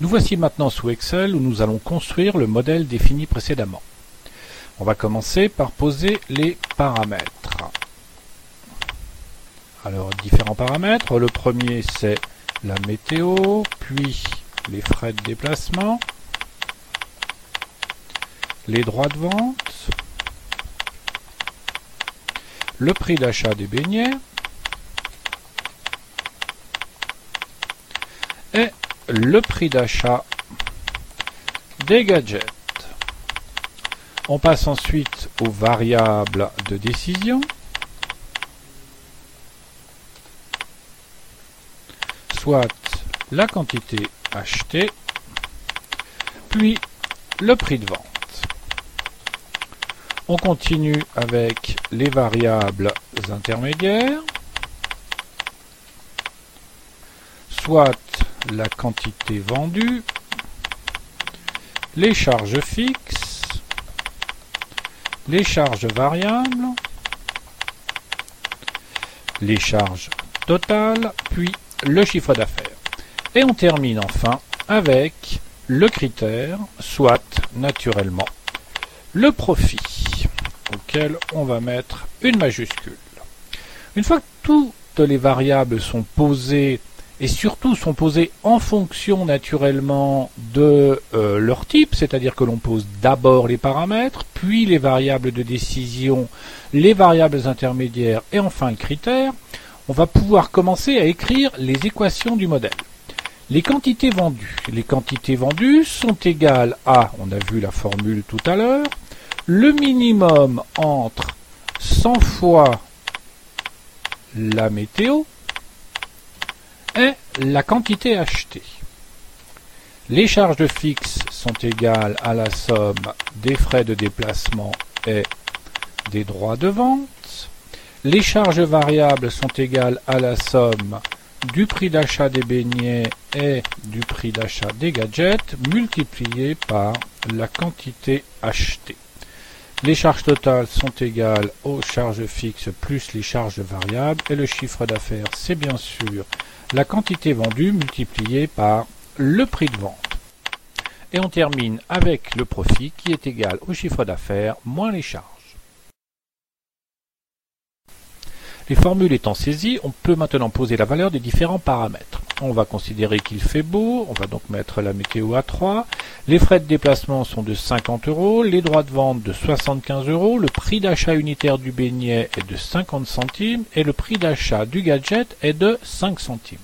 Nous voici maintenant sous Excel où nous allons construire le modèle défini précédemment. On va commencer par poser les paramètres. Alors, différents paramètres. Le premier, c'est la météo, puis les frais de déplacement, les droits de vente, le prix d'achat des beignets et le prix d'achat des gadgets. On passe ensuite aux variables de décision. Soit la quantité achetée, puis le prix de vente. On continue avec les variables intermédiaires, soit la quantité vendue, les charges fixes, les charges variables, les charges totales, puis le chiffre d'affaires. Et on termine enfin avec le critère, soit naturellement le profit, auquel on va mettre une majuscule. Une fois que toutes les variables sont posées et surtout sont posées en fonction naturellement de euh, leur type, c'est-à-dire que l'on pose d'abord les paramètres, puis les variables de décision, les variables intermédiaires et enfin le critère, on va pouvoir commencer à écrire les équations du modèle. Les quantités vendues. Les quantités vendues sont égales à, on a vu la formule tout à l'heure, le minimum entre 100 fois la météo est la quantité achetée. Les charges fixes sont égales à la somme des frais de déplacement et des droits de vente. Les charges variables sont égales à la somme du prix d'achat des beignets et du prix d'achat des gadgets multiplié par la quantité achetée. Les charges totales sont égales aux charges fixes plus les charges variables et le chiffre d'affaires c'est bien sûr la quantité vendue multipliée par le prix de vente. Et on termine avec le profit qui est égal au chiffre d'affaires moins les charges. Les formules étant saisies, on peut maintenant poser la valeur des différents paramètres. On va considérer qu'il fait beau, on va donc mettre la météo à 3. Les frais de déplacement sont de 50 euros, les droits de vente de 75 euros, le prix d'achat unitaire du beignet est de 50 centimes et le prix d'achat du gadget est de 5 centimes.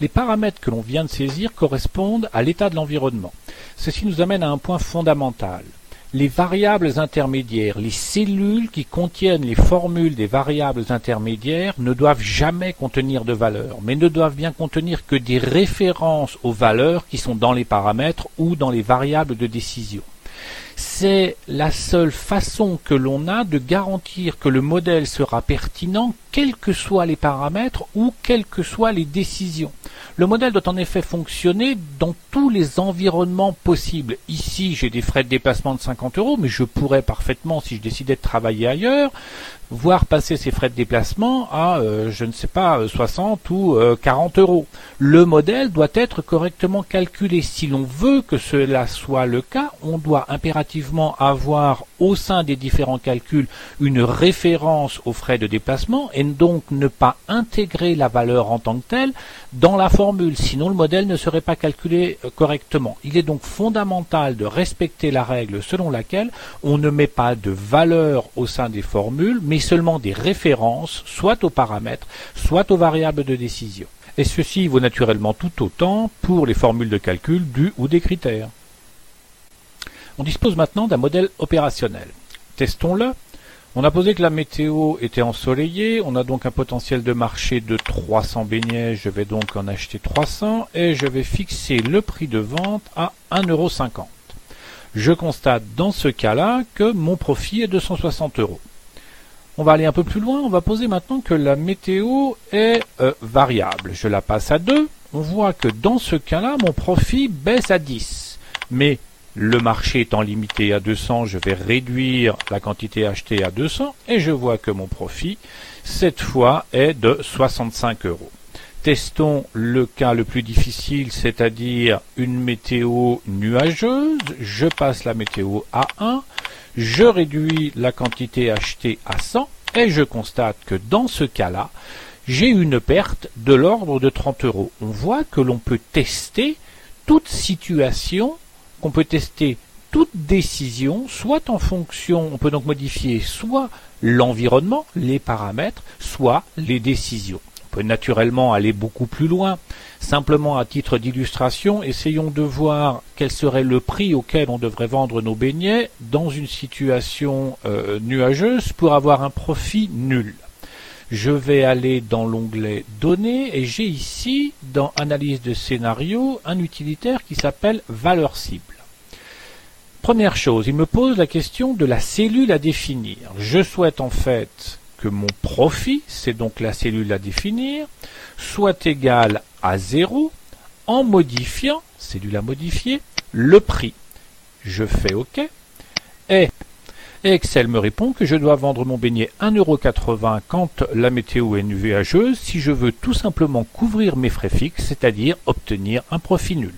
Les paramètres que l'on vient de saisir correspondent à l'état de l'environnement. Ceci nous amène à un point fondamental les variables intermédiaires, les cellules qui contiennent les formules des variables intermédiaires ne doivent jamais contenir de valeurs, mais ne doivent bien contenir que des références aux valeurs qui sont dans les paramètres ou dans les variables de décision. C'est la seule façon que l'on a de garantir que le modèle sera pertinent quels que soient les paramètres ou quelles que soient les décisions. Le modèle doit en effet fonctionner dans tous les environnements possibles. Ici, j'ai des frais de déplacement de 50 euros, mais je pourrais parfaitement, si je décidais de travailler ailleurs, voir passer ces frais de déplacement à, euh, je ne sais pas, 60 euh, ou 40 euh, euros. Le modèle doit être correctement calculé. Si l'on veut que cela soit le cas, on doit impérativement avoir au sein des différents calculs une référence aux frais de déplacement et donc ne pas intégrer la valeur en tant que telle dans la formule, sinon le modèle ne serait pas calculé correctement. Il est donc fondamental de respecter la règle selon laquelle on ne met pas de valeur au sein des formules, mais seulement des références, soit aux paramètres, soit aux variables de décision. Et ceci vaut naturellement tout autant pour les formules de calcul du ou des critères. On dispose maintenant d'un modèle opérationnel. Testons-le. On a posé que la météo était ensoleillée, on a donc un potentiel de marché de 300 beignets, je vais donc en acheter 300 et je vais fixer le prix de vente à 1,50€. Je constate dans ce cas-là que mon profit est de 160 euros. On va aller un peu plus loin, on va poser maintenant que la météo est euh, variable. Je la passe à 2, on voit que dans ce cas-là, mon profit baisse à 10. Mais le marché étant limité à 200, je vais réduire la quantité achetée à 200 et je vois que mon profit, cette fois, est de 65 euros. testons le cas le plus difficile, c'est-à-dire une météo nuageuse. Je passe la météo à 1. Je réduis la quantité achetée à 100 et je constate que dans ce cas-là, j'ai une perte de l'ordre de 30 euros. On voit que l'on peut tester toute situation, qu'on peut tester toute décision, soit en fonction, on peut donc modifier soit l'environnement, les paramètres, soit les décisions. On peut naturellement aller beaucoup plus loin. Simplement à titre d'illustration, essayons de voir quel serait le prix auquel on devrait vendre nos beignets dans une situation euh, nuageuse pour avoir un profit nul. Je vais aller dans l'onglet Données et j'ai ici, dans Analyse de scénario, un utilitaire qui s'appelle Valeur cible. Première chose, il me pose la question de la cellule à définir. Je souhaite en fait que mon profit, c'est donc la cellule à définir, soit égal à 0 en modifiant, cellule à modifier, le prix. Je fais OK. Et Excel me répond que je dois vendre mon beignet 1,80€ quand la météo est nuageuse si je veux tout simplement couvrir mes frais fixes, c'est-à-dire obtenir un profit nul.